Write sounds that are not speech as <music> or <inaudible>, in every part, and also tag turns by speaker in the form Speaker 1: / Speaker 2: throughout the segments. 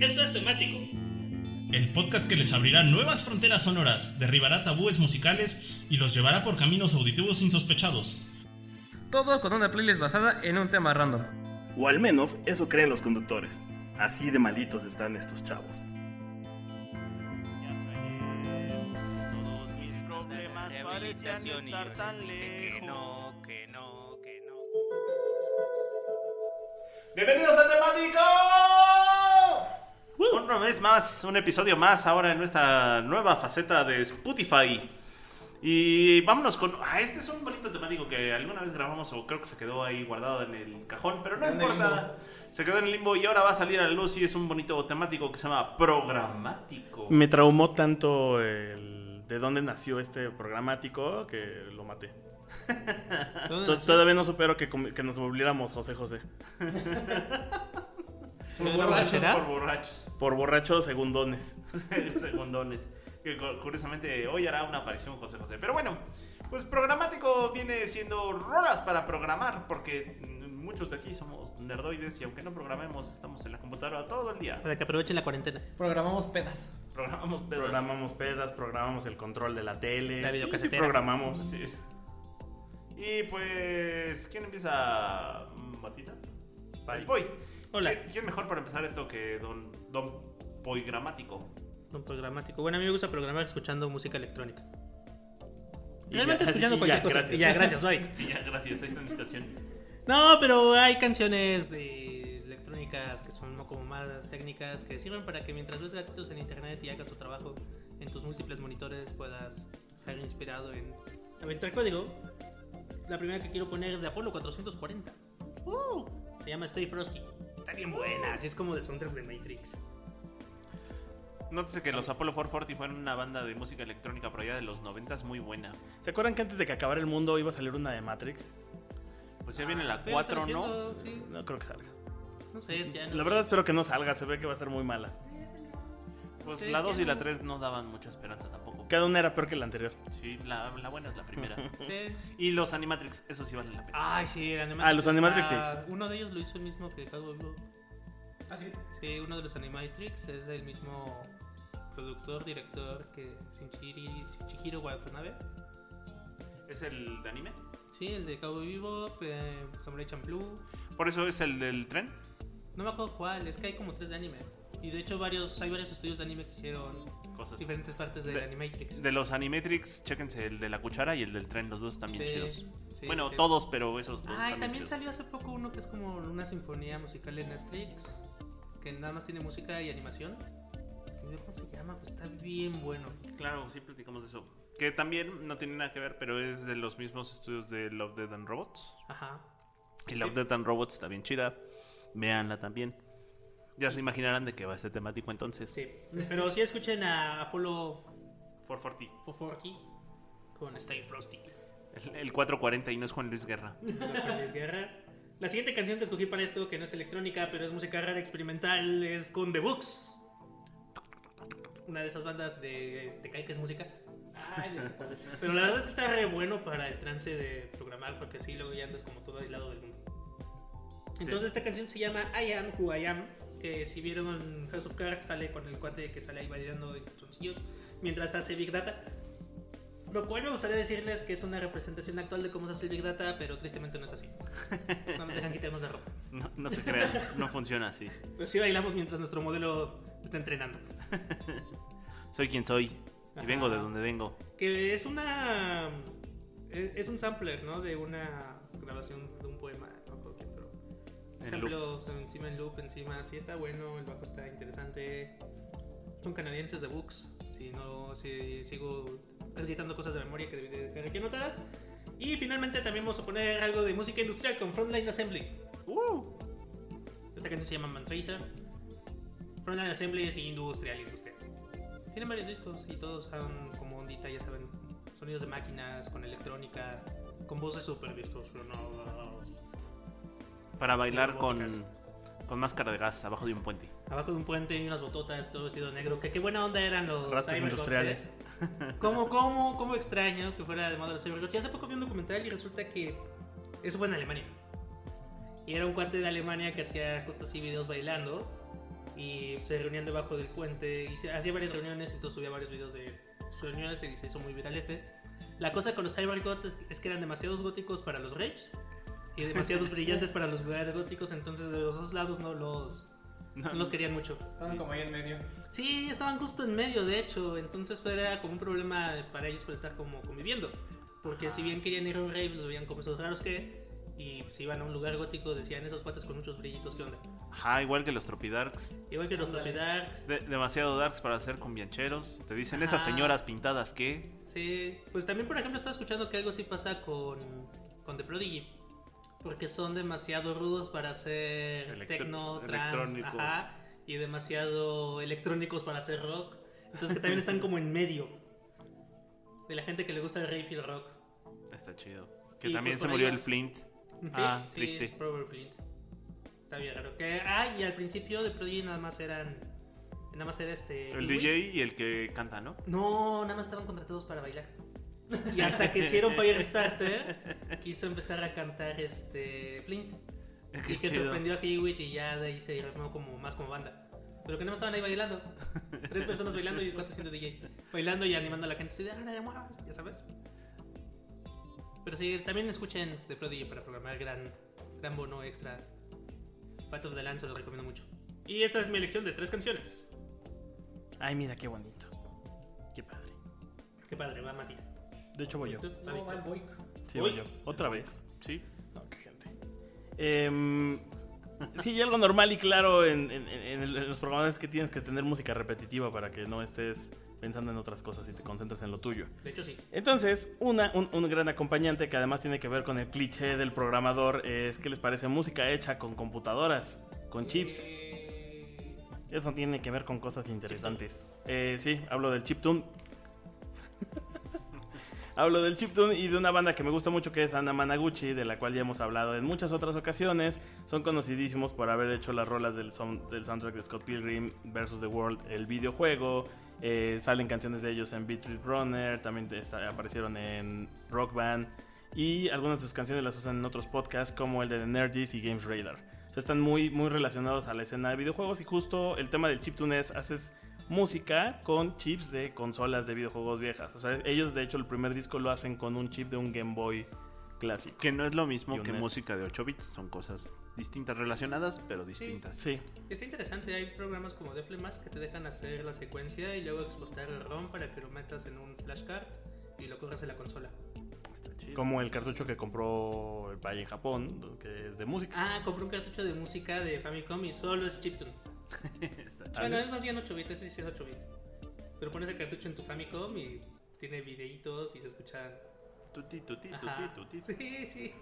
Speaker 1: Esto es temático.
Speaker 2: El podcast que les abrirá nuevas fronteras sonoras, derribará tabúes musicales y los llevará por caminos auditivos insospechados.
Speaker 1: Todo con una playlist basada en un tema random.
Speaker 3: O al menos eso creen los conductores. Así de malitos están estos chavos.
Speaker 4: Todos mis problemas parecían estar tan lejos.
Speaker 5: Que no, que no, que no.
Speaker 4: ¡Bienvenidos a Temático! Una vez más, un episodio más ahora en nuestra nueva faceta de Spotify. Y vámonos con. Ah, este es un bonito temático que alguna vez grabamos o creo que se quedó ahí guardado en el cajón, pero no importa. Se quedó en el limbo y ahora va a salir a la luz y es un bonito temático que se llama Programático.
Speaker 3: Me traumó tanto el de dónde nació este programático que lo maté. To- Todavía no supero que, que nos volviéramos José José. <laughs>
Speaker 1: ¿Por borrachera?
Speaker 4: Por borrachos.
Speaker 3: Por borrachos segundones. <laughs>
Speaker 4: segundones. Que curiosamente hoy hará una aparición José José. Pero bueno, pues programático viene siendo rolas para programar, porque muchos de aquí somos nerdoides y aunque no programemos, estamos en la computadora todo el día.
Speaker 1: Para que aprovechen la cuarentena.
Speaker 6: Programamos pedas.
Speaker 4: Programamos pedos.
Speaker 3: Programamos pedas, programamos el control de la tele.
Speaker 1: La
Speaker 3: Sí, programamos.
Speaker 4: Sí. Y pues, ¿quién empieza? ¿Matita?
Speaker 3: Bye.
Speaker 4: Voy.
Speaker 1: Hola.
Speaker 4: ¿Quién, quién mejor para empezar esto que don, don Poy Gramático?
Speaker 1: Un programático. Bueno, a mí me gusta programar escuchando música electrónica.
Speaker 3: Y
Speaker 1: Realmente
Speaker 3: ya,
Speaker 1: escuchando
Speaker 3: y
Speaker 1: cualquier
Speaker 3: ya,
Speaker 1: cosa.
Speaker 3: gracias.
Speaker 1: Y ya, gracias, bye. <laughs>
Speaker 4: Y ya, gracias, ahí están mis canciones.
Speaker 1: No, pero hay canciones de electrónicas que son como más técnicas que sirven para que mientras ves gatitos en internet y hagas tu trabajo en tus múltiples monitores puedas estar inspirado en aventar código. La primera que quiero poner es de Apolo 440. Uh, se llama Stay Frosty. Está bien buena, así es como de soundtrack de Matrix.
Speaker 4: Nótese que los Apollo 440 fueron una banda de música electrónica por allá de los 90 muy buena.
Speaker 3: ¿Se acuerdan que antes de que acabara el mundo iba a salir una de Matrix?
Speaker 4: Pues ya viene la
Speaker 1: Debe
Speaker 4: 4,
Speaker 1: estar
Speaker 4: ¿no?
Speaker 1: Sí,
Speaker 3: No creo que salga.
Speaker 1: no sé, es que ya no-
Speaker 3: La verdad espero que no salga, se ve que va a ser muy mala.
Speaker 4: Pues
Speaker 1: Sí,
Speaker 4: la
Speaker 1: es
Speaker 4: 2
Speaker 1: que
Speaker 4: y la
Speaker 1: no.
Speaker 4: 3 no daban mucha esperanza tampoco.
Speaker 3: Cada una era peor que la anterior.
Speaker 4: Sí, la, la buena es la primera. <laughs>
Speaker 1: Sí.
Speaker 4: y los Animatrix, eso sí valen la pena.
Speaker 1: Ay, sí, el Animatrix.
Speaker 3: Ah, los Animatrix,
Speaker 1: está- Uno de ellos lo hizo el mismo que Cowboy Bebop.
Speaker 6: ¿Ah, sí?
Speaker 1: Sí, uno de los Animatrix es el mismo productor, director que Shinichiri, Shihiro Watanabe.
Speaker 4: ¿Es el de anime?
Speaker 1: Sí, el de Cowboy Bebop, eh, Samurai Champloo.
Speaker 4: Por eso es el del tren.
Speaker 1: No me acuerdo cuál, es que hay como tres de anime. Y de hecho varios, hay varios estudios de anime que hicieron
Speaker 4: Cosas.
Speaker 1: diferentes partes del
Speaker 4: De-
Speaker 1: Animatrix.
Speaker 4: De los Animatrix, chéquense el de la cuchara y el del tren, los dos están bien
Speaker 1: Sí,
Speaker 4: chidos.
Speaker 1: sí,
Speaker 4: bueno,
Speaker 1: sí.
Speaker 4: todos, pero esos dos
Speaker 1: Ah, y también
Speaker 4: chidos.
Speaker 1: salió hace poco uno que es como una sinfonía musical en Netflix, que nada más tiene música y animación. ¿Cómo se llama? Pues está bien bueno.
Speaker 4: Claro, sí platicamos de eso. Que también no tiene nada que ver, pero es de los mismos estudios de Love, Dead and Robots.
Speaker 1: Ajá.
Speaker 4: Y Love, Dead and Robots está bien chida. Véanla también. Ya se imaginarán de qué va este temático entonces.
Speaker 1: Sí. Pero sí escuchen a Apolo
Speaker 4: 440.
Speaker 1: 440 con Stay Frosty.
Speaker 4: El, el 440 y no es Juan Luis Guerra.
Speaker 1: Con Luis Guerra. La siguiente canción que escogí para esto, que no es electrónica, pero es música rara experimental, es con The Books. Una de esas bandas de. ¿Te cae que es música? Ay. Pero la verdad es que está re bueno para el trance de programar, porque así luego ya andas como todo aislado del mundo. Entonces esta canción se llama I Am Who I Am, que si vieron House of Cards sale con el cuate que sale ahí bailando en calzoncillos mientras hace Big Data. Lo cual me gustaría decirles que es una representación actual de cómo se hace el Big Data, pero tristemente no es así. No nos dejan quitarnos la ropa.
Speaker 4: No, no se crean, no <laughs> funciona así.
Speaker 1: Pero sí bailamos mientras nuestro modelo está entrenando. <laughs>
Speaker 4: Soy quien soy y
Speaker 1: Ajá.
Speaker 4: vengo de donde vengo.
Speaker 1: Que es una... Es, es un sampler, ¿no? De una grabación de un poema,
Speaker 4: En
Speaker 1: Samples encima en loop, encima. Sí está bueno, el bajo está interesante. Son canadienses de Books. Si no, si sigo recitando cosas de memoria que debí de anotadas. Y finalmente también vamos a poner algo de música industrial con Frontline Assembly. Esta canción se llama Mantracer. Frontline Assembly es industrial, industrial. Tienen varios discos y todos son como ondita, ya saben, sonidos de máquinas, con electrónica, con voces súper distorsionadas.
Speaker 4: Para bailar con, con máscara de gas abajo de un puente.
Speaker 1: Abajo de un puente y unas bototas, todo vestido negro. Que qué buena onda eran los
Speaker 3: Rastas
Speaker 1: Cybergods,
Speaker 3: industriales.
Speaker 1: ¿eh? <laughs> ¿Cómo, cómo, cómo extraño que fuera de moda los Cybergods? Y hace poco vi un documental y resulta que eso fue en Alemania. Y era un cuate de Alemania que hacía justo así videos bailando. y se reunían debajo del puente y se hacía varias reuniones, entonces subía varios videos de sus reuniones y se hizo muy viral este. La cosa con los Cybergods es, es que eran demasiados góticos para los rapes y demasiados brillantes para los lugares góticos, entonces de los dos lados no los, no los querían mucho.
Speaker 6: Estaban como ahí en medio.
Speaker 1: Sí, estaban justo en medio, de hecho, entonces fue- era como un problema para ellos por estar como conviviendo. Porque si bien querían ir a un rave, los veían como esos raros que, y si iban a un lugar gótico decían esos patas con muchos brillitos, ¿qué onda?
Speaker 4: Ajá, igual que los Tropidarks.
Speaker 1: Igual que los. Tropidarks.
Speaker 4: De- demasiado darks para ser conviancheros. Te dicen esas señoras pintadas que.
Speaker 1: Sí, pues también por ejemplo estaba escuchando que algo así pasa con, con The Prodigy. Porque son demasiado rudos para hacer
Speaker 3: Electro-
Speaker 1: techno, trans, ajá, y demasiado electrónicos para hacer rock. Entonces que también están como en medio de la gente que le gusta el rave y el rock.
Speaker 4: Está chido. Que
Speaker 1: Y,
Speaker 4: también
Speaker 1: pues,
Speaker 4: se murió el. Flint.
Speaker 1: Sí,
Speaker 4: Ah,
Speaker 1: sí,
Speaker 4: triste.
Speaker 1: Robert Flint. Está bien raro. Que, ah, y al principio de Prodigy nada más eran. Nada más era este.
Speaker 4: El. DJ y el que canta, ¿no?
Speaker 1: No, nada más estaban contratados para bailar. Y hasta que hicieron Firestarter, <laughs> quiso empezar a cantar este Flint.
Speaker 4: Qué
Speaker 1: y que
Speaker 4: chido.
Speaker 1: sorprendió a Hewitt y ya de ahí se armó como más como banda. Pero que más estaban ahí bailando. <laughs> Tres personas bailando y cuatro haciendo DJ. Bailando y animando a la gente así de ahora ya muévanse", ya sabes. Pero sí, también escuchen The Prodigy para programar gran, gran bono extra. Fight of the Land se lo recomiendo mucho. Y esta es mi elección de tres canciones.
Speaker 3: Ay, mira qué bonito. Qué padre.
Speaker 1: Qué padre, va Matita.
Speaker 3: De hecho voy yo. Sí, voy yo. Otra vez.
Speaker 4: Sí.
Speaker 3: No, qué gente. Em, sí, y algo normal y claro en, en los programas es que tienes que tener música repetitiva para que no estés pensando en otras cosas y te concentres en lo tuyo.
Speaker 1: De hecho, sí.
Speaker 3: Entonces, una, un, un gran acompañante que además tiene que ver con el cliché del programador es que les parece música hecha con computadoras, con chips.
Speaker 6: Eh,
Speaker 3: Eso tiene que ver con cosas interesantes. Eh, sí, hablo del chiptune. Hablo del chiptune y de una banda que me gusta mucho que es Anna Managuchi, de la cual ya hemos hablado en muchas otras ocasiones. Son conocidísimos por haber hecho las rolas del, soundtrack de Scott Pilgrim vs. The World, el videojuego. Eh, salen canciones de ellos en Beat Runner, también aparecieron en Rock Band. Y algunas de sus canciones las usan en otros podcasts como el de The Nerdies y Games Radar. O sea, están muy, muy relacionados a la escena de videojuegos y justo el tema del chiptune es haces música con chips de consolas de videojuegos viejas. O sea, ellos de hecho el primer disco lo hacen con un chip de un Game Boy clásico.
Speaker 4: Que no es lo mismo que
Speaker 3: NES.
Speaker 4: música de 8 bits. Son cosas distintas, relacionadas, pero distintas.
Speaker 3: Sí,
Speaker 1: Está interesante, hay programas como Deflemas que te dejan hacer la secuencia y luego exportar el ROM para que lo metas en un flashcard y lo corras en la consola.
Speaker 3: como el cartucho que compró el Valle en Japón, que es de música.
Speaker 1: Ah, compré un cartucho de música de Famicom y solo es chiptune. Bueno,
Speaker 3: es.
Speaker 1: más bien 8 bits, ese sí es 8 bits. Pero pones el cartucho en tu Famicom y tiene videitos y se escucha.
Speaker 4: Tuti, tuti, tuti, tuti.
Speaker 1: Sí, sí.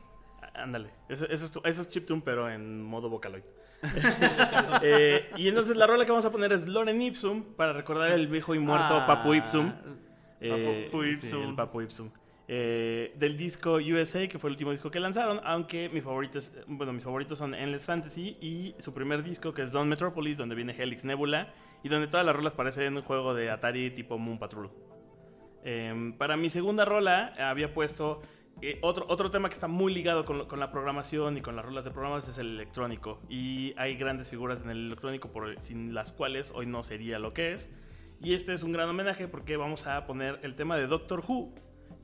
Speaker 3: Ah, Ándale, eso, eso es, tu- eso es chiptune pero en modo Vocaloid. <laughs> Eh, y entonces la rola que vamos a poner es Loren Ipsum para recordar el viejo y muerto
Speaker 4: Ah,
Speaker 3: Papu Ipsum. Eh,
Speaker 4: Papu
Speaker 3: sí,
Speaker 4: Ipsum.
Speaker 3: el Papu Ipsum. Eh, del disco USA, que fue el último disco que lanzaron, aunque mi favorito es- bueno, mis favoritos son Endless Fantasy y su primer disco que es Dawn Metropolis, donde viene Helix Nebula y donde todas las rolas parecen un juego de Atari tipo Moon Patrol. Em, para mi segunda rola había puesto eh, otro, otro tema que está muy ligado con, la programación y con las rolas de programas es el electrónico. Y hay grandes figuras en el electrónico sin las cuales hoy no sería lo que es. Y este es un gran homenaje porque vamos a poner el tema de Doctor Who.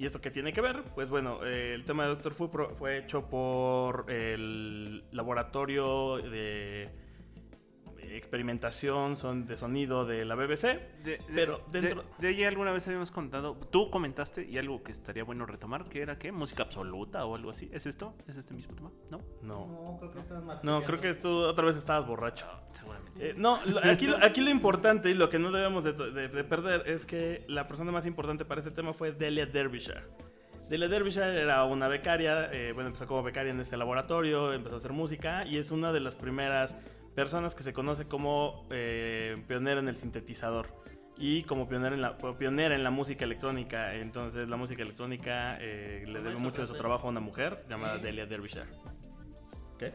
Speaker 3: ¿Y esto qué tiene que ver? Pues bueno, eh, el tema de Doctor Who fue hecho por el laboratorio de experimentación son de sonido de la BBC.
Speaker 4: De, de-
Speaker 3: Pero
Speaker 4: de-
Speaker 3: dentro-
Speaker 4: De, ella alguna vez habíamos contado. Tú comentaste y algo que estaría bueno retomar, que era qué? Música absoluta o algo así. ¿Es esto? ¿Es este mismo tema? ¿No?
Speaker 3: No.
Speaker 6: No, creo que estás.
Speaker 3: No, creo que tú otra vez estabas borracho.
Speaker 4: Seguramente.
Speaker 3: Eh, no, lo- aquí, lo- aquí lo importante y lo que no debemos de, de- de perder es que la persona más importante para este tema fue Delia Derbyshire. Delia Derbyshire era una becaria, eh, bueno, empezó como becaria en este laboratorio, empezó a hacer música y es una de las primeras personas que se conoce como eh, pionera en el sintetizador y como pionera en la, pionera en la música electrónica. Entonces la música electrónica eh, le debe mucho de su trabajo a una mujer llamada
Speaker 1: Sí.
Speaker 3: Delia Derbyshire. ¿Qué?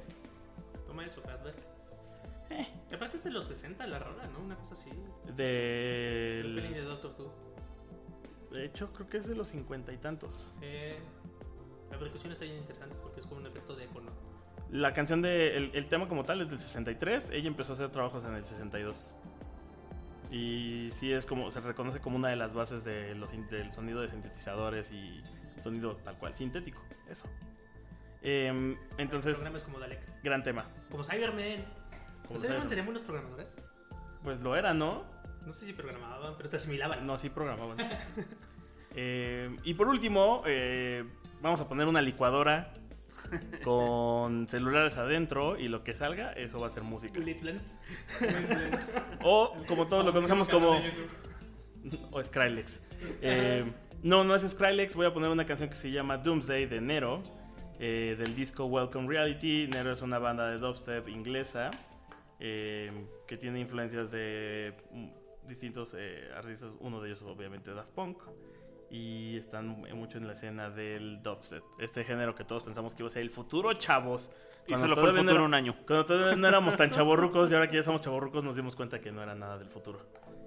Speaker 1: Toma eso, Cadver.
Speaker 3: Eh.
Speaker 1: Aparte es de los 60 la rola, ¿no? Una cosa así. El
Speaker 3: Del...
Speaker 1: opening de Doctor Who.
Speaker 3: De hecho, creo que es de los cincuenta y tantos.
Speaker 1: Sí. La percusión está bien interesante porque es como un efecto de eco, ¿no?
Speaker 3: La canción de. El, el tema como tal es del 63. Ella empezó a hacer trabajos en el 62. Y sí es como. Se reconoce como una de las bases de los, del sonido de sintetizadores y sonido tal cual, sintético. Eso. Em, entonces,
Speaker 1: Programas como Dalek.
Speaker 3: gran tema.
Speaker 1: Como Cybermen.
Speaker 3: Como
Speaker 1: ¿Los Cybermen
Speaker 3: Cybermen.
Speaker 1: serían buenos programadores?
Speaker 3: Pues lo era, ¿no?
Speaker 1: No sé si programaban, pero te asimilaban.
Speaker 3: No, sí programaban. <laughs> Eh, y por último, eh, vamos a poner una licuadora con celulares adentro y lo que salga, eso va a ser música. O como todos lo conocemos como... o Skrillex. Eh, no, no es Skrillex, voy a poner una canción que se llama Doomsday de Nero, eh, del disco Welcome Reality. Nero es una banda de dubstep inglesa eh, que tiene influencias de mm, distintos artistas, uno de ellos obviamente Daft Punk. Y están mucho en la escena del dubstep, este género que todos pensamos que iba a ser el futuro, chavos.
Speaker 4: Y
Speaker 3: Cuando
Speaker 4: solo fue el futuro
Speaker 3: era-
Speaker 4: un año.
Speaker 3: Cuando todavía no éramos tan <laughs> chavorrucos y ahora que ya somos chavorrucos nos dimos cuenta que no era nada del futuro.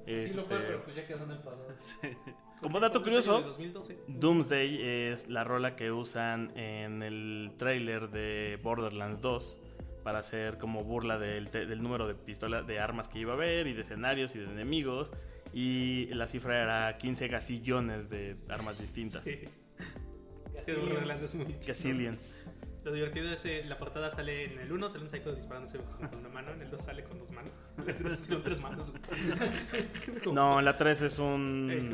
Speaker 6: Sí lo fue,
Speaker 3: Este,
Speaker 6: pero pues ya quedó en el pasado. <laughs>
Speaker 3: como dato
Speaker 1: De
Speaker 3: curioso,
Speaker 1: 2012.
Speaker 3: Doomsday es la rola que usan en el trailer de Borderlands 2 para hacer como burla del, te- del número de pistolas, de armas que iba a haber y de escenarios y de enemigos. Y la cifra era 15 gasillones de armas distintas.
Speaker 1: Sí. <laughs> Es que es muy
Speaker 3: Gazillions.
Speaker 1: Lo divertido es que la portada sale en el 1, sale un psycho disparándose con una mano, en el 2 sale con dos manos. En el 3 pusieron tres manos. Como-
Speaker 3: No, la 3 es
Speaker 1: eh, como
Speaker 3: un...
Speaker 1: el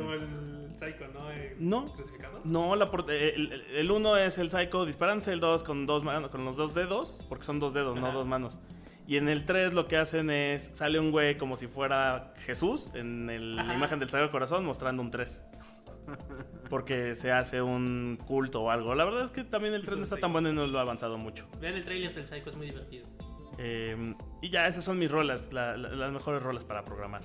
Speaker 1: psycho, ¿no? Eh,
Speaker 3: No.
Speaker 1: Crucificado.
Speaker 3: No, la eh, el, el- uno es el Psycho disparándose, el 2 con, dos manos- con los dos dedos, porque son dos dedos, no
Speaker 1: Ajá.
Speaker 3: dos manos. Y en el 3 lo que hacen es, sale un güey como si fuera Jesús en el- la imagen del Sagrado Corazón mostrando un 3. <laughs> Porque se hace un culto o algo. La verdad es que también el 3 no está tan bueno y no lo ha avanzado mucho.
Speaker 1: Vean el trailer del psycho, es muy divertido.
Speaker 3: Eh, y ya, esas son mis rolas, la- la- las mejores rolas para programar.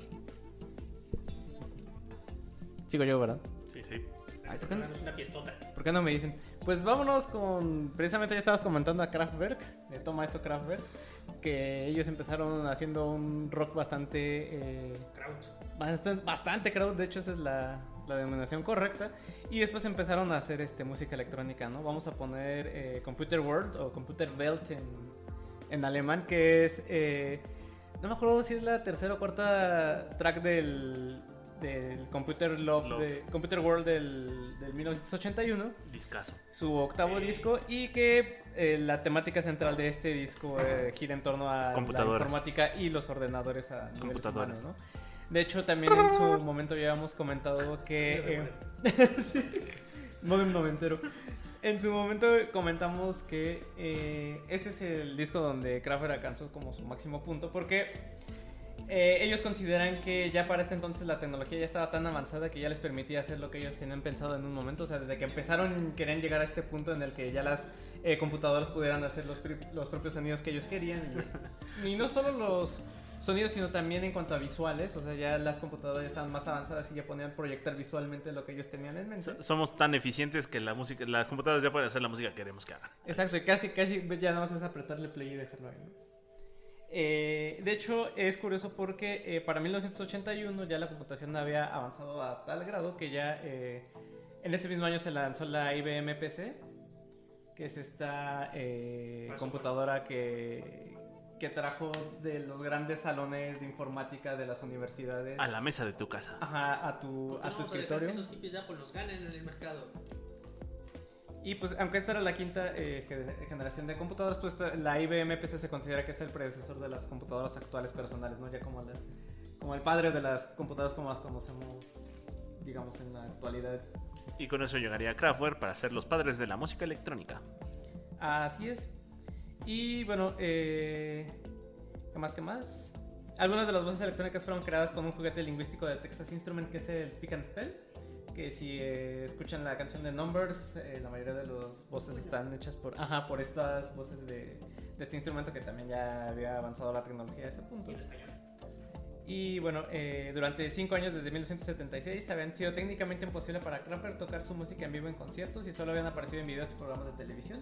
Speaker 6: Sigo yo, ¿verdad?
Speaker 3: Sí, sí.
Speaker 6: Ay, ¿por qué no?
Speaker 1: Una fiestota.
Speaker 6: ¿Por qué no me dicen? Pues vámonos con. Precisamente ya estabas comentando a Kraftwerk, de Toma esto Kraftwerk, que ellos empezaron haciendo un rock bastante. eh,
Speaker 1: Kraut.
Speaker 6: bastante, bastante crowd, de hecho esa es la, la denominación correcta. Y después empezaron a hacer este, música electrónica, ¿no? Vamos a poner eh, Computer World o Computer Welt en, en alemán, que es... eh, no me acuerdo si es la tercera o cuarta track del, del Computer Love,
Speaker 4: Love.
Speaker 6: de- Computer World del, del 1981
Speaker 4: Discaso.
Speaker 6: su octavo disco y que eh, la temática central de este disco eh, gira en torno a la informática y los ordenadores a
Speaker 4: Computadoras.
Speaker 6: humanos, ¿no? De hecho, también en su momento ya habíamos comentado que... eh, <laughs> sí, modem noventero. En su momento comentamos que eh, este es el disco donde Kraftwerk alcanzó como su máximo punto porque eh, ellos consideran que ya para este entonces la tecnología ya estaba tan avanzada que ya les permitía hacer lo que ellos tenían pensado en un momento. O sea, desde que empezaron querían llegar a este punto en el que ya las eh, computadoras pudieran hacer los, los propios sonidos que ellos querían. Y, y no solo los sonidos, sino también en cuanto a visuales. O sea, ya las computadoras ya estaban más avanzadas y ya podían proyectar visualmente lo que ellos tenían en mente.
Speaker 4: So- Somos tan eficientes que la música, las computadoras ya pueden hacer la música que queremos que hagan.
Speaker 6: Exacto, casi, casi ya nada más es apretarle play y dejarlo ahí. ¿no? Eh, de hecho, es curioso porque eh, para 1981 ya la computación había avanzado a tal grado que ya eh, en ese mismo año se lanzó la IBM PC, que es esta eh,
Speaker 1: Paso,
Speaker 6: computadora que, que trajo de los grandes salones de informática de las universidades
Speaker 4: A la mesa de tu casa.
Speaker 6: Ajá, a tu,
Speaker 1: ¿Por qué
Speaker 6: a tu
Speaker 1: a
Speaker 6: escritorio.
Speaker 1: que esos de Apple nos ganen en el mercado.
Speaker 6: Y pues, aunque esta era la quinta eh, ge- generación de computadoras, pues la IBM PC se considera que es el predecesor de las computadoras actuales personales, ¿no? Ya como, las- como el padre de las computadoras como las conocemos, digamos, en la actualidad.
Speaker 4: Y con eso llegaría Kraftwerk para ser los padres de la música electrónica.
Speaker 6: Así es. Y bueno, eh, ¿qué más? ¿Qué más? Algunas de las voces electrónicas fueron creadas con un juguete lingüístico de Texas Instrument que es el Speak and Spell. Que si eh, escuchan la canción de Numbers, eh, la mayoría de las voces están hechas por, ajá, por estas voces de, de este instrumento que también ya había avanzado la tecnología a ese punto.
Speaker 1: Y
Speaker 6: bueno, eh, durante cinco años, desde 1976, habían sido técnicamente imposible para Kraftwerk tocar su música en vivo en conciertos y solo habían aparecido en videos y programas de televisión.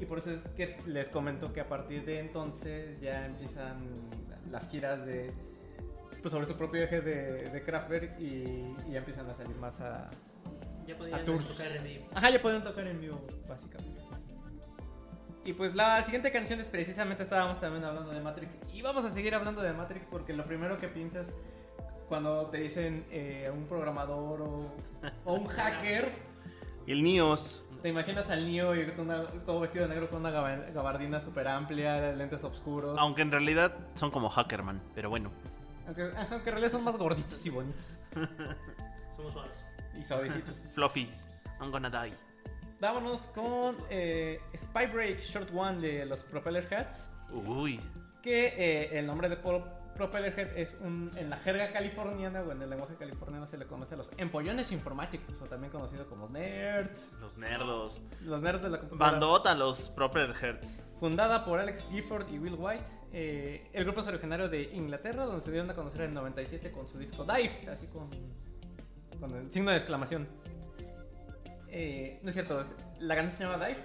Speaker 6: Y por eso es que les comento que a partir de entonces ya empiezan las giras de pues sobre su propio eje de, de Kraftwerk y, y ya empiezan a salir más a...
Speaker 1: Ya podían
Speaker 6: A tours.
Speaker 1: tocar en vivo.
Speaker 6: Ajá, ya pueden tocar en vivo, básicamente. Y pues la siguiente canción es precisamente estábamos también hablando de Matrix. Y vamos a seguir hablando de Matrix porque lo primero que piensas cuando te dicen eh, un programador o, o un <laughs> hacker,
Speaker 3: El Nios.
Speaker 6: te imaginas al Neo y una- todo vestido de negro con una gaba- gabardina súper amplia, lentes oscuros.
Speaker 4: Aunque en realidad son como Hackerman, pero bueno.
Speaker 6: Aunque, ajá, aunque en realidad son más gorditos y bonitos.
Speaker 1: Somos suaves.
Speaker 6: Y suavecitos. <laughs>
Speaker 4: Fluffies, I'm gonna die.
Speaker 6: Vámonos con eh, Spy Break Short One de los Propeller Hats.
Speaker 4: Uy.
Speaker 6: Que eh, el nombre de Pro- Propeller Head es un, en la jerga californiana o en el lenguaje californiano se le conoce a los empollones informáticos o también conocidos como nerds.
Speaker 4: Los nerdos.
Speaker 6: Los nerds de la computadora.
Speaker 4: Bandota, los Proper Hertz.
Speaker 6: Fundada por Alex Gifford y Will White. eh, el grupo es originario de Inglaterra, donde se dieron a conocer en el 97 con su disco Dive, así con, con el signo de exclamación. Eh, no es cierto, la canción se llama Dive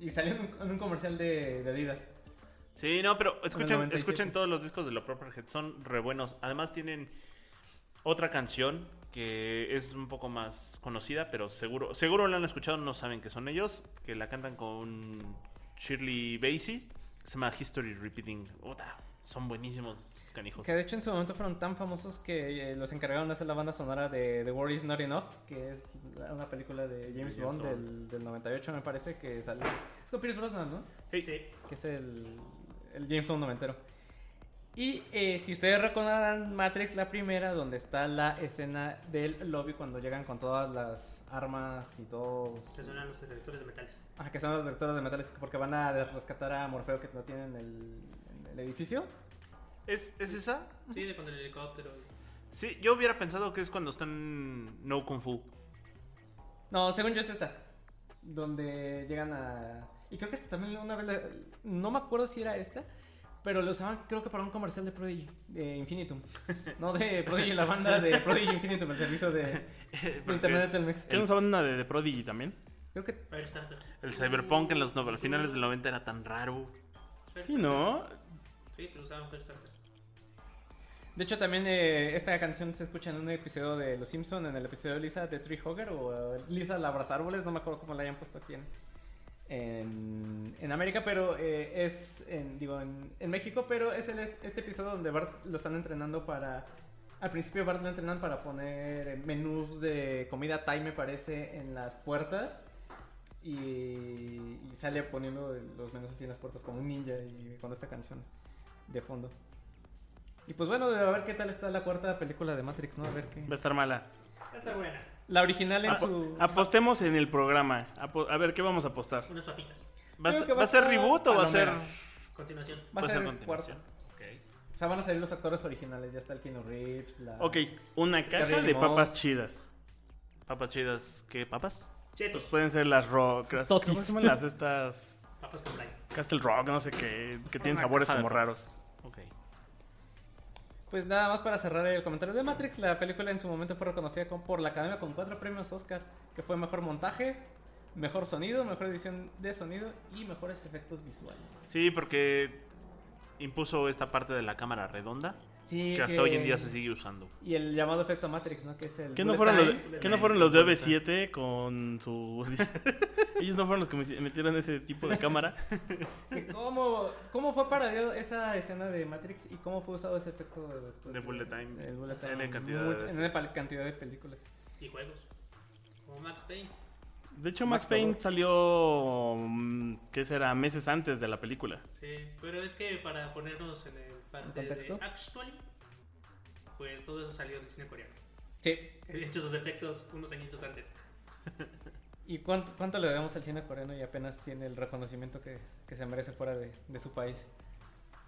Speaker 6: y salió en un, en un comercial de, de Adidas.
Speaker 4: Sí, no, pero escuchen,
Speaker 6: 97.
Speaker 4: escuchen todos los discos de los Proper Head, son re buenos. Además tienen otra canción que es un poco más conocida, pero seguro seguro la han escuchado, no saben que son ellos, que la cantan con Shirley Bassey, que se llama History Repeating. Puta, son buenísimos canijos.
Speaker 6: Que de hecho en su momento fueron tan famosos que eh, los encargaron de hacer la banda sonora de The War Is Not Enough, que es una película de James,
Speaker 4: De James
Speaker 6: Bond,
Speaker 4: Bond.
Speaker 6: Del, del 98 me parece que salió. Es con Pierce Brosnan, ¿no?
Speaker 1: Sí.
Speaker 6: que es el, el James Bond noventero. Y eh, si ustedes recordarán Matrix, la primera, donde está la escena del lobby cuando llegan con todas las armas y todos...
Speaker 1: Se suenan los detectores de metales.
Speaker 6: Ah, que son los detectores de metales porque van a rescatar a Morfeo que lo tiene en el, en el edificio.
Speaker 4: ¿Es, ¿Es esa?
Speaker 1: Sí, de con el helicóptero.
Speaker 4: Sí, yo hubiera pensado que es cuando están No Kung Fu.
Speaker 6: No, según yo es esta. Donde llegan a... Y creo que esta también una vez... la- No me acuerdo si era esta. Pero lo usaban creo que para un comercial de Prodigy. De Infinitum. No de Prodigy, la banda de Prodigy Infinitum. El servicio de, <laughs> de internet de Telmex.
Speaker 3: ¿Qué no saben una de, de Prodigy también?
Speaker 6: Creo que...
Speaker 4: El Cyberpunk en los no- finales del 90 era tan raro.
Speaker 3: Sí, ¿no?
Speaker 1: Sí, pero usaban.
Speaker 6: De hecho también eh, esta canción se escucha en un episodio de Los Simpson En el episodio de Lisa de Tree Hugger. O eh, Lisa la abraza árboles. No me acuerdo cómo la hayan puesto aquí en... En, en América, pero eh, es en, digo, en, en México, pero es el, este episodio donde Bart lo están entrenando para Al principio Bart lo entrenan para poner menús de comida Thai, me parece, en las puertas. Y, y sale poniendo los menús así en las puertas como un ninja y con esta canción de fondo. Y pues bueno, a ver qué tal está la cuarta película de Matrix, ¿no? A ver qué.
Speaker 3: Va a estar mala.
Speaker 1: Está buena.
Speaker 6: La original en
Speaker 3: Apo-
Speaker 6: su...
Speaker 3: Apostemos en el programa. Apo- a ver, ¿qué vamos a apostar?
Speaker 1: Unas papitas.
Speaker 3: ¿Va, a ser-
Speaker 6: que va
Speaker 3: va a
Speaker 6: a
Speaker 3: ser
Speaker 6: estar
Speaker 3: reboot o va a ser...?
Speaker 1: Continuación.
Speaker 6: Va a ser
Speaker 4: ser
Speaker 6: el cuarto.
Speaker 4: continuación. Ok.
Speaker 6: O sea, van a salir los actores originales. Ya está el Keanu Reeves, la...
Speaker 3: Ok, una caja de papas chidas.
Speaker 4: Papas chidas, ¿qué papas?
Speaker 1: Chetos.
Speaker 3: Pueden ser las rock, las,
Speaker 6: Totis.
Speaker 3: ¿cómo se llaman las estas?
Speaker 1: Papas con playa.
Speaker 3: Castle Rock, no sé qué, que tienen
Speaker 4: Una
Speaker 3: sabores como raros.
Speaker 4: Ok.
Speaker 6: Pues nada más para cerrar el comentario de Matrix, la película en su momento fue reconocida con- por la Academia con cuatro premios Oscar, que fue mejor montaje, mejor sonido, mejor edición de sonido y mejores efectos visuales.
Speaker 4: Sí, porque impuso esta parte de la cámara redonda
Speaker 6: Sí,
Speaker 4: que hasta hoy en día se sigue usando.
Speaker 6: Y el llamado efecto Matrix, ¿no? Que es el
Speaker 3: ¿Qué no, fueron los. ¿Qué no fueron los de OV7 con su... <laughs> Ellos no fueron los que me- metieron ese tipo de cámara. <laughs>
Speaker 6: ¿Cómo, ¿Cómo fue parodiado esa escena de Matrix y cómo fue usado ese efecto después?
Speaker 4: De bullet time.
Speaker 6: El bullet time.
Speaker 4: N cantidad
Speaker 6: Muy-
Speaker 4: de
Speaker 6: en. N cantidad de películas.
Speaker 1: Y juegos. Como Max Payne.
Speaker 3: De hecho,
Speaker 6: Max
Speaker 3: Max Payne salió, mm, ¿qué será? Meses antes de la película.
Speaker 1: Sí, pero es que para ponernos en el parte de Actually, pues todo eso salió del cine coreano.
Speaker 6: Sí.
Speaker 1: He hecho sus efectos unos añitos antes. <laughs>
Speaker 6: ¿Y cuánto, cuánto le damos al cine coreano y apenas tiene el reconocimiento que, que se merece fuera de, de su país?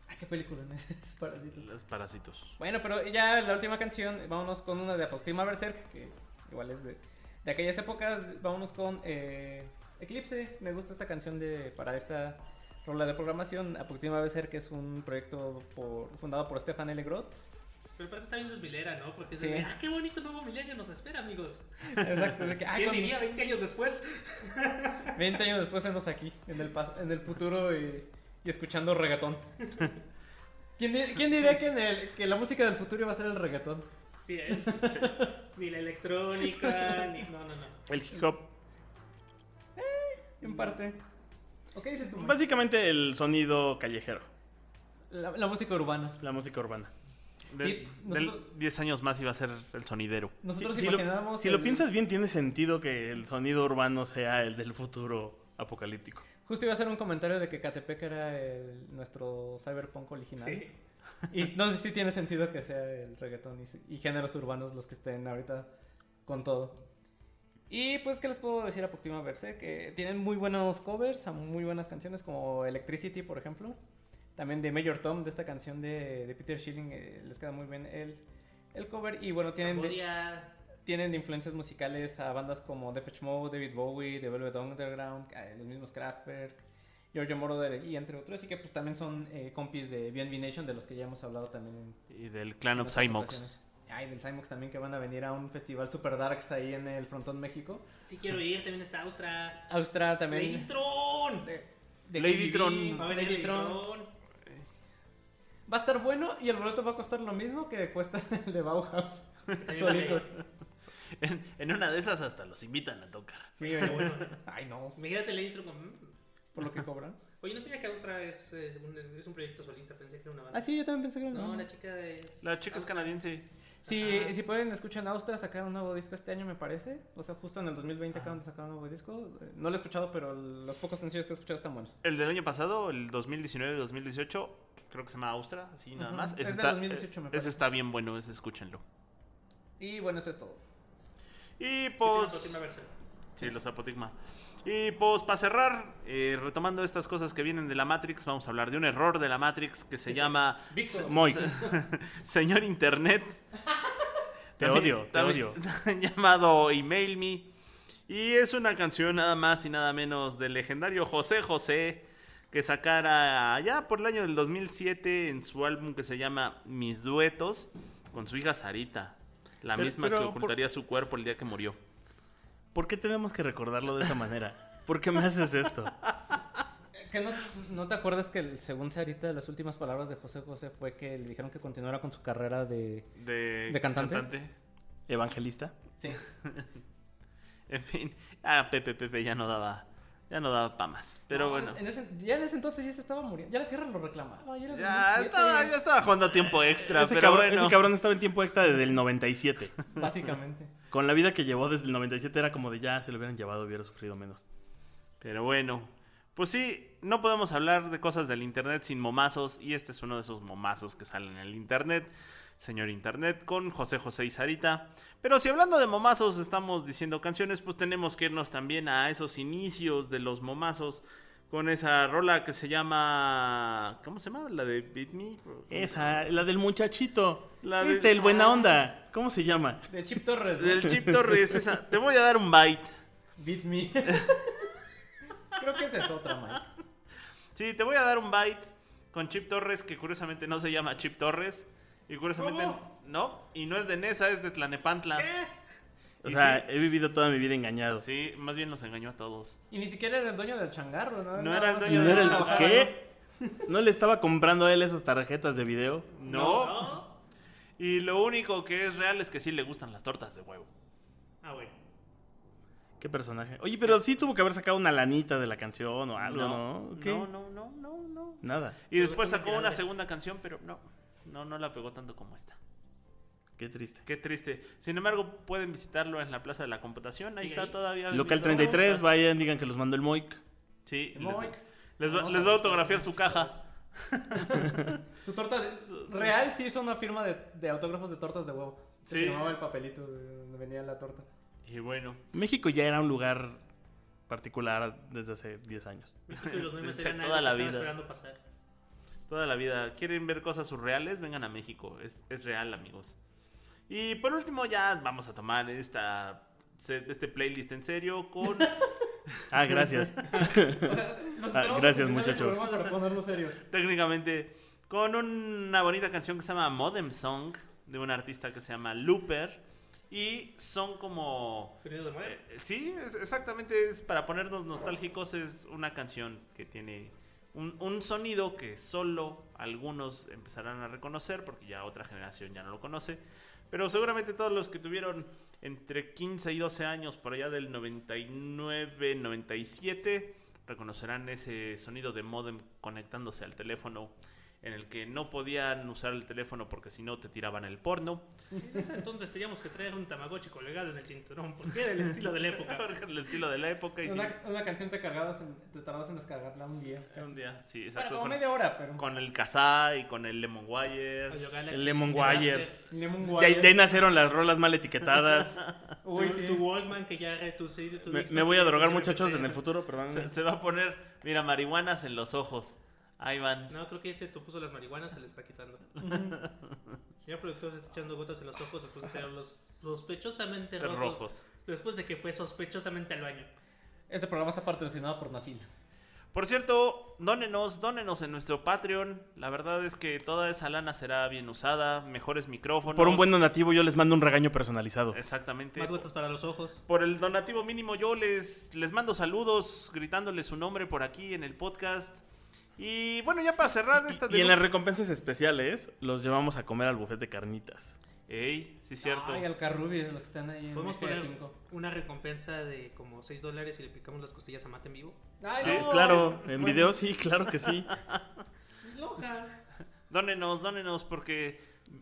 Speaker 6: Ay, qué película, ¿no? <laughs> Es Parásito.
Speaker 4: Los parásitos.
Speaker 6: Bueno, pero ya la última canción, vámonos con una de Apoctima Berserk, que igual es de, de aquellas épocas. Vámonos con eh, Eclipse. Me gusta esta canción de para esta rola de programación. Apoctima Berserk que es un proyecto por- fundado por Stefan L. Groth.
Speaker 1: Pero aparte está bien desmilera, ¿no? Porque es
Speaker 6: Sí.
Speaker 1: de, ah, qué bonito nuevo milenio nos espera, amigos.
Speaker 6: Exacto, de que, ay,
Speaker 1: ¿Quién
Speaker 6: cuando-
Speaker 1: diría 20 años después? <laughs>
Speaker 6: 20 años después estamos aquí, en el, pas- en el futuro y, y escuchando reggaetón. <laughs> ¿Quién, quién diría que, en el- que la música del futuro iba a ser el reggaetón?
Speaker 1: Sí, ¿eh? ni la electrónica, ni. No, no, no.
Speaker 3: El hip hop.
Speaker 6: En parte. ¿O qué dices tú?
Speaker 3: Básicamente el sonido callejero,
Speaker 6: La, la música urbana.
Speaker 3: la música urbana.
Speaker 4: De,
Speaker 6: Sí,
Speaker 4: del
Speaker 6: nosotros-
Speaker 4: 10 años más iba a ser el sonidero.
Speaker 6: Nosotros
Speaker 3: si, si lo, si lo
Speaker 6: el-
Speaker 3: piensas bien, tiene sentido que el sonido urbano sea el del futuro apocalíptico.
Speaker 6: Justo iba a hacer un comentario de que Catepec era el- nuestro cyberpunk original.
Speaker 1: Sí. <laughs>
Speaker 6: Y no sé si tiene sentido que sea el reggaetón y, y géneros urbanos los que estén ahorita con todo. Y pues, ¿qué les puedo decir a Poctima Verse? Que tienen muy buenos covers a muy buenas canciones como Electricity, por ejemplo. También de Major Tom, de esta canción de, de Peter Schilling, eh, les queda muy bien el, el cover. Y bueno, tienen de, tienen de influencias musicales a bandas como Depeche Mode, David Bowie, The Velvet Underground, eh, los mismos Kraftwerk, Giorgio Moroder y entre otros. Y que pues, también son eh, compis de BNB Nation, de los que ya hemos hablado también en
Speaker 4: Y del clan
Speaker 6: en
Speaker 4: of Cymox.
Speaker 6: Ay, del Cymox también que van a venir a un festival Super Darks ahí en el Frontón México.
Speaker 1: sí quiero ir, también está Austra.
Speaker 6: Austra también.
Speaker 1: Ladytron.
Speaker 6: de- de
Speaker 4: Ladytron.
Speaker 6: KBB,
Speaker 1: Va a venir
Speaker 6: Ladytron.
Speaker 1: Ladytron.
Speaker 6: Va a estar bueno y el boleto va a costar lo mismo que cuesta <laughs> el de Bauhaus.
Speaker 4: En, en una de esas hasta los invitan a tocar.
Speaker 6: Sí,
Speaker 1: Pero bueno.
Speaker 6: Ay, no.
Speaker 1: Imagínate Ladytron con...
Speaker 6: Por lo que cobran. <laughs>
Speaker 1: Oye, no sabía que Austra es, es, un, es un proyecto solista, pensé que era una banda.
Speaker 6: Ah, sí, yo también pensé que era
Speaker 1: No,
Speaker 6: una-
Speaker 1: la chica es...
Speaker 4: La chica es canadiense.
Speaker 6: Sí,
Speaker 1: Ajá.
Speaker 6: si pueden, escuchan Austra, sacaron un nuevo disco este año, me parece. O sea, justo en el 2020 acaban de sacar un nuevo disco. Eh, No lo he escuchado, pero los pocos sencillos que he escuchado están buenos.
Speaker 4: El del año pasado, el 2019-2018, creo que se llama Austra, así nada más.
Speaker 6: Es
Speaker 4: Ese
Speaker 6: del
Speaker 4: está,
Speaker 6: 2018 me
Speaker 4: ese
Speaker 6: parece.
Speaker 4: está bien bueno, ese escúchenlo.
Speaker 6: Y bueno, eso es todo.
Speaker 4: Y
Speaker 1: Pues...
Speaker 4: pues... Sí, los Apotigma. Y pues para cerrar, eh, retomando estas cosas que vienen de la Matrix, vamos a hablar de un error de la Matrix que se llama. <laughs>
Speaker 3: Moy, <laughs>
Speaker 4: Señor Internet.
Speaker 3: te odio, te
Speaker 4: también-
Speaker 3: odio. <laughs>
Speaker 4: llamado Email Me. Y es una canción nada más y nada menos del legendario José José que sacara allá por el año del 2007 en su álbum que se llama Mis Duetos con su hija Sarita, la
Speaker 3: Pero-
Speaker 4: misma
Speaker 3: pero
Speaker 4: que
Speaker 3: por-
Speaker 4: ocultaría su cuerpo el día que murió.
Speaker 3: ¿Por qué tenemos que recordarlo de esa manera? ¿Por qué me haces esto?
Speaker 6: ¿Que no, no te acuerdas que según Sarita, las últimas palabras de José José fue que le dijeron que continuara con su carrera de...
Speaker 4: De,
Speaker 6: ¿De cantante?
Speaker 3: ¿Evangelista?
Speaker 6: Sí. <laughs>
Speaker 4: En fin, ah, Pepe Pepe ya no daba, ya no daba pa' más. Pero
Speaker 6: No,
Speaker 4: bueno,
Speaker 6: en ese- ya en ese entonces ya se estaba muriendo. Ya la Tierra lo reclamaba. Ya, era
Speaker 4: ya
Speaker 6: 2007,
Speaker 4: estaba, ya estaba jugando a tiempo extra,
Speaker 3: Ese
Speaker 4: pero
Speaker 3: cabrón,
Speaker 4: bueno.
Speaker 3: ese cabrón estaba en tiempo extra desde el 97.
Speaker 6: Básicamente.
Speaker 3: Con la vida que llevó desde el 97 era como de ya se lo hubieran llevado, hubiera sufrido menos.
Speaker 4: Pero bueno, pues sí, no podemos hablar de cosas del internet sin momazos y este es uno de esos momazos que salen en el internet, señor internet, con José José y Sarita. Pero si hablando de momazos estamos diciendo canciones, pues tenemos que irnos también a esos inicios de los momazos con esa rola que se llama... ¿Cómo se llama? La de Beat Me.
Speaker 3: Esa, la del muchachito.
Speaker 4: La de-
Speaker 3: Este, el buena onda. ¿Cómo se llama?
Speaker 6: De Chip Torres. ¿no?
Speaker 4: Del Chip Torres, <laughs> esa. Te voy a dar un bite.
Speaker 6: Beat Me. <laughs> Creo que esa es otra, Mike.
Speaker 4: Sí, te voy a dar un bite con Chip Torres, que curiosamente no se llama Chip Torres. Y curiosamente no. Y no es de Nesa, es de Tlanepantla.
Speaker 3: O
Speaker 4: Y
Speaker 3: sea,
Speaker 4: sí.
Speaker 3: he vivido toda mi vida engañado.
Speaker 4: Sí, más bien los engañó a todos.
Speaker 6: Y ni siquiera era el dueño del changarro, ¿no?
Speaker 4: No era el dueño
Speaker 3: ¿No
Speaker 4: del
Speaker 3: era el
Speaker 6: trabajaba,
Speaker 3: qué? ¿No le estaba comprando a él esas tarjetas de video?
Speaker 4: No.
Speaker 1: ¿No?
Speaker 4: Y lo único que es real es que sí le gustan las tortas de huevo.
Speaker 1: Ah, bueno.
Speaker 3: ¿Qué personaje? Oye, pero sí tuvo que haber sacado una lanita de la canción o algo, ¿no? ¿Qué?
Speaker 4: no, no, no, no, no.
Speaker 3: Nada.
Speaker 4: Y después sacó una segunda canción, pero no. No, no la pegó tanto como esta.
Speaker 3: Qué triste.
Speaker 4: Qué triste. Sin embargo, pueden visitarlo en la Plaza de la Computación. Ahí
Speaker 1: Sigue
Speaker 4: está
Speaker 1: ahí.
Speaker 4: todavía. el
Speaker 3: Local
Speaker 4: mismo-
Speaker 3: 33, vayan, digan que los mandó el Moik.
Speaker 4: Sí, les,
Speaker 6: Moik.
Speaker 4: les va, les
Speaker 6: a
Speaker 4: va a
Speaker 6: buscar.
Speaker 4: autografiar su caja. <laughs>
Speaker 6: Su torta de... Real sí hizo una firma de, de autógrafos de tortas de huevo. Se
Speaker 4: Sí.
Speaker 6: firmaba el papelito de donde venía la torta.
Speaker 4: Y bueno,
Speaker 3: México ya era un lugar particular desde hace 10 años.
Speaker 1: México y los <laughs> memes
Speaker 4: Desde
Speaker 1: eran
Speaker 4: toda la vida.
Speaker 1: esperando pasar.
Speaker 4: Toda la vida. ¿Quieren ver cosas surreales? Vengan a México. Es, es real, amigos. Y por último, ya vamos a tomar esta, este playlist en serio con. <laughs>
Speaker 3: Ah, gracias. <laughs>
Speaker 6: Nos
Speaker 3: Ah,
Speaker 6: esperamos
Speaker 3: gracias, muchachos.
Speaker 6: ponernos serios.
Speaker 4: técnicamente, con una bonita canción que se llama Modem Song de un artista que se llama Looper. Y son como.
Speaker 1: Sonidos de madre.
Speaker 4: Eh, sí, es- exactamente es para ponernos nostálgicos. Es una canción que tiene un, sonido que solo algunos empezarán a reconocer, porque ya otra generación ya no lo conoce. Pero seguramente todos los que tuvieron entre 15 y 12 años, por allá del 99, 97, reconocerán ese sonido de modem conectándose al teléfono en el que no podían usar el teléfono porque si no te tiraban el porno.
Speaker 1: En ese entonces teníamos que traer un Tamagotchi colgado en el cinturón, porque era el estilo de la época. <laughs>
Speaker 4: El estilo de la época y sí,
Speaker 6: Una, una canción te, cargabas en- te tardabas en descargarla un día.
Speaker 4: un día, sí,
Speaker 6: Bueno,
Speaker 4: exacto.
Speaker 6: como
Speaker 4: Con,
Speaker 6: media hora, pero.
Speaker 4: con el Kazaa y con el Lemon Wire.
Speaker 1: Galaxy,
Speaker 3: El Lemon Wire.
Speaker 6: Lemon
Speaker 3: De ahí,
Speaker 6: Wire.
Speaker 3: de ahí nacieron las rolas mal etiquetadas. <laughs>
Speaker 6: Uy,
Speaker 1: tu,
Speaker 6: sí.
Speaker 1: tu Walkman que ya tu, tu, tu
Speaker 3: me, me voy a drogar, muchachos, en el <laughs> futuro, perdón.
Speaker 4: Se, se va a poner, mira, marihuanas en los ojos. Ahí van.
Speaker 1: No, creo que ese tú puso las marihuanas, se le está quitando. Señor productor se está echando gotas en los ojos después de tenerlos sospechosamente rojos,
Speaker 4: Rojos.
Speaker 1: Después de que fue sospechosamente al baño.
Speaker 6: Este programa está patrocinado por Nasil.
Speaker 4: Por cierto, dónenos, dónenos en nuestro Patreon. La verdad es que toda esa lana será bien usada, mejores micrófonos.
Speaker 3: Por un buen donativo yo les mando un regaño personalizado.
Speaker 4: Exactamente.
Speaker 1: Más gotas para los ojos.
Speaker 4: Por el donativo mínimo yo les, les mando saludos gritándoles su nombre por aquí en el podcast. Y bueno, ya para cerrar esta
Speaker 3: Y en las recompensas especiales los llevamos a comer al buffet de carnitas.
Speaker 4: Ey, sí es cierto.
Speaker 6: Ay, Alcarrubies, los que están ahí en
Speaker 1: Podemos poner
Speaker 6: MG5.
Speaker 1: una recompensa de como 6 dólares y le picamos las costillas a Mate en vivo.
Speaker 6: Ay,
Speaker 3: Sí,
Speaker 6: no.
Speaker 3: claro, en video sí, claro que sí. <laughs>
Speaker 6: Lojas.
Speaker 4: Dónenos, dónenos porque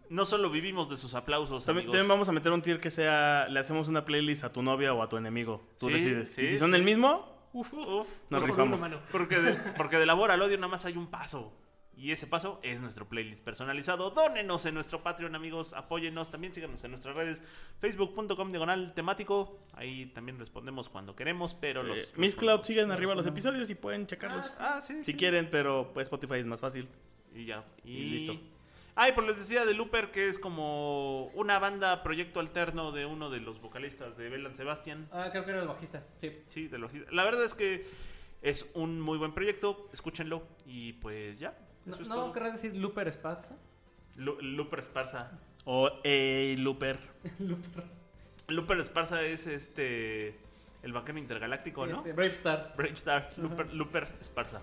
Speaker 4: no solo vivimos de sus aplausos,
Speaker 3: También,
Speaker 4: amigos.
Speaker 3: también vamos a meter un tier que sea, le hacemos una playlist a tu novia o a tu enemigo. Tú
Speaker 4: Sí,
Speaker 3: decides.
Speaker 4: sí,
Speaker 3: y si son
Speaker 4: sí.
Speaker 3: el mismo,
Speaker 4: Uf, uf.
Speaker 3: nos rifamos.
Speaker 4: Porque de, porque de labor al odio nada más hay un paso. Y ese paso es nuestro playlist personalizado. Dónenos en nuestro Patreon, amigos. Apóyennos. También síganos en nuestras redes. Facebook.com diagonal temático. Ahí también respondemos cuando queremos. Pero los.
Speaker 3: Eh, Miss Cloud siguen arriba los episodios y pueden checarlos.
Speaker 4: Ah, sí.
Speaker 3: si
Speaker 4: sí.
Speaker 3: quieren, pero pues Spotify es más fácil.
Speaker 4: Y ya. Y,
Speaker 3: Y listo.
Speaker 4: Ay, pues les decía de Looper que es como una banda proyecto alterno de uno de los vocalistas de Belan Sebastian.
Speaker 6: Ah, creo que era el bajista. Sí.
Speaker 4: Sí, de los. La verdad es que es un muy buen proyecto. Escúchenlo. Y pues ya.
Speaker 6: No,
Speaker 4: es
Speaker 6: no
Speaker 4: todo.
Speaker 6: querrás decir Looper Esparza.
Speaker 4: Lu- Looper Esparza.
Speaker 3: O Ey, Looper. <laughs>
Speaker 4: Looper Esparza es este. El vaquero intergaláctico, ¿no?
Speaker 6: Este, Brave Star.
Speaker 4: Brave Star, Looper, Looper Esparza.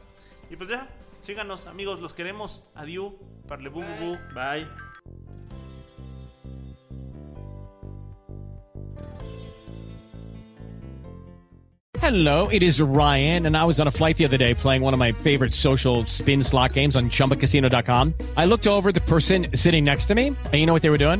Speaker 4: Y pues ya, síganos, amigos, los queremos. Adiós, parle bu, bu, bu.
Speaker 3: Bye.
Speaker 7: Hello, it is Ryan, and I was on a flight the other day playing one of my favorite social spin slot games on chumbacasino.com. I looked over the person sitting next to me, and you know what they were doing?